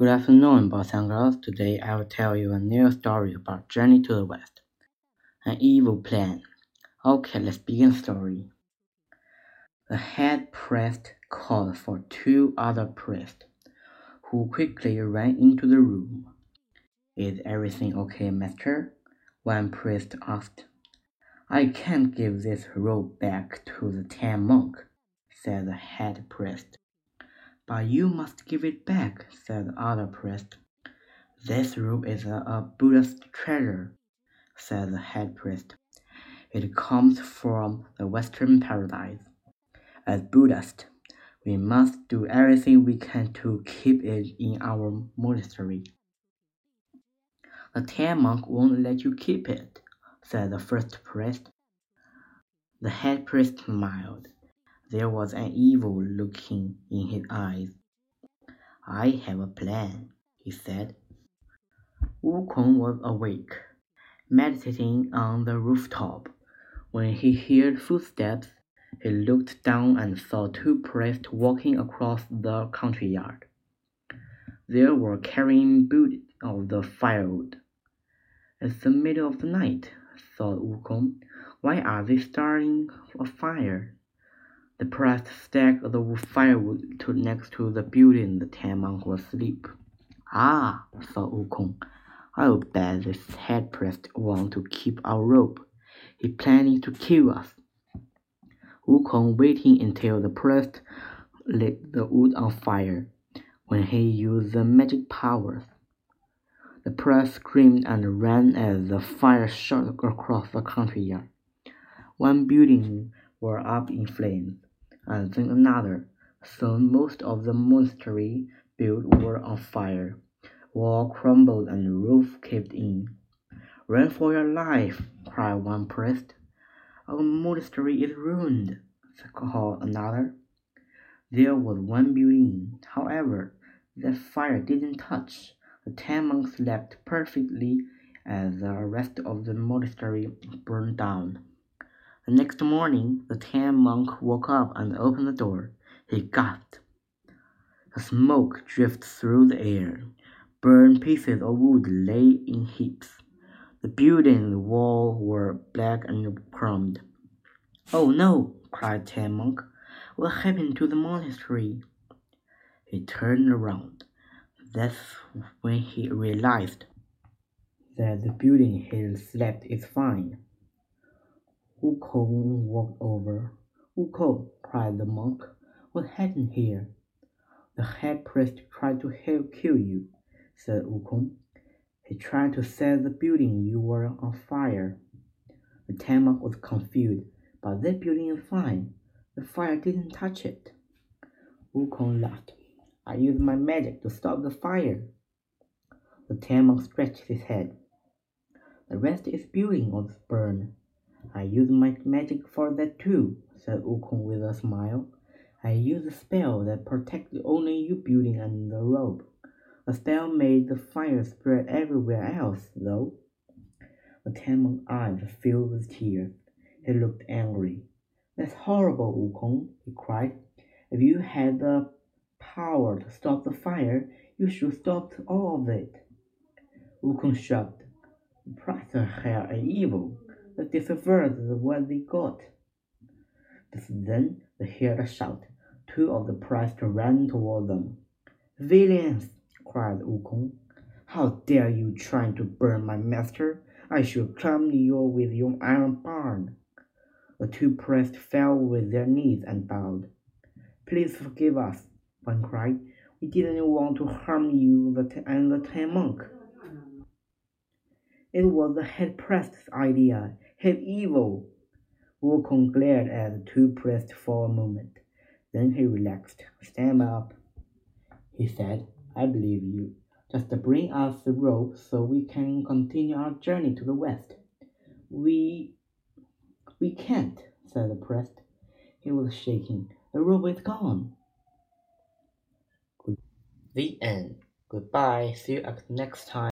Good afternoon, boys and girls. Today I will tell you a new story about Journey to the West. An evil plan. Okay, let's begin the story. The head priest called for two other priests, who quickly ran into the room. Is everything okay, master? One priest asked. I can't give this robe back to the Tang monk, said the head priest. But you must give it back, said the other priest. This robe is a, a Buddhist treasure, said the head priest. It comes from the Western paradise. As Buddhists, we must do everything we can to keep it in our monastery. The Tang monk won't let you keep it, said the first priest. The head priest smiled. There was an evil look in his eyes. I have a plan, he said. Wu Wukong was awake, meditating on the rooftop. When he heard footsteps, he looked down and saw two priests walking across the country yard. They were carrying buckets of the firewood. It's the middle of the night, thought Wukong. Why are they starting a fire? The priest stacked the firewood to next to the building the Tang monk was asleep. Ah, thought Wukong, I'll bet this head priest wants to keep our rope. He's planning to kill us. Wukong waiting until the priest lit the wood on fire. When he used the magic powers, the priest screamed and ran as the fire shot across the country yard. One building was up in flames and then another. Soon most of the monastery built were on fire. Wall crumbled and roof caved in. Run for your life, cried one priest. Our monastery is ruined, called another. There was one building, however, that fire didn't touch. The ten monks slept perfectly as the rest of the monastery burned down. The next morning, the Tang monk woke up and opened the door. He gasped. The smoke drifted through the air. Burned pieces of wood lay in heaps. The building and the wall were black and crumbed. Oh no! cried Tang monk. What happened to the monastery? He turned around. That's when he realized that the building he slept is fine. Wukong walked over. Wukong, cried the monk, what happened here? The head priest tried to help kill you, said Wukong. He tried to set the building you were on fire. The Tang monk was confused, but that building is fine. The fire didn't touch it. Wukong laughed. I used my magic to stop the fire. The Tang monk scratched his head. The rest is building was burned. I use my magic for that too, said Wukong with a smile. I use a spell that protects only you building and the rope. The spell made the fire spread everywhere else, though. The Tang monk's eyes filled with tears. He looked angry. That's horrible, Wukong, he cried. If you had the power to stop the fire, you should stop all of it. Wukong shrugged. Priests are evil. Was what they got. Just then they heard a shout. Two of the priests ran toward them. Villains! cried Wukong. How dare you try to burn my master? I shall clamp you with your iron bar. The two priests fell with their knees and bowed. Please forgive us, one cried. We didn't want to harm you the and the Tang monk. It was the head priest's idea. He's evil. Wukong glared at the two priests for a moment. Then he relaxed. Stand up, he said. I believe you. Just bring us the rope so we can continue our journey to the west. We we can't, said the priest. He was shaking. The rope is gone. The end. Goodbye. See you next time.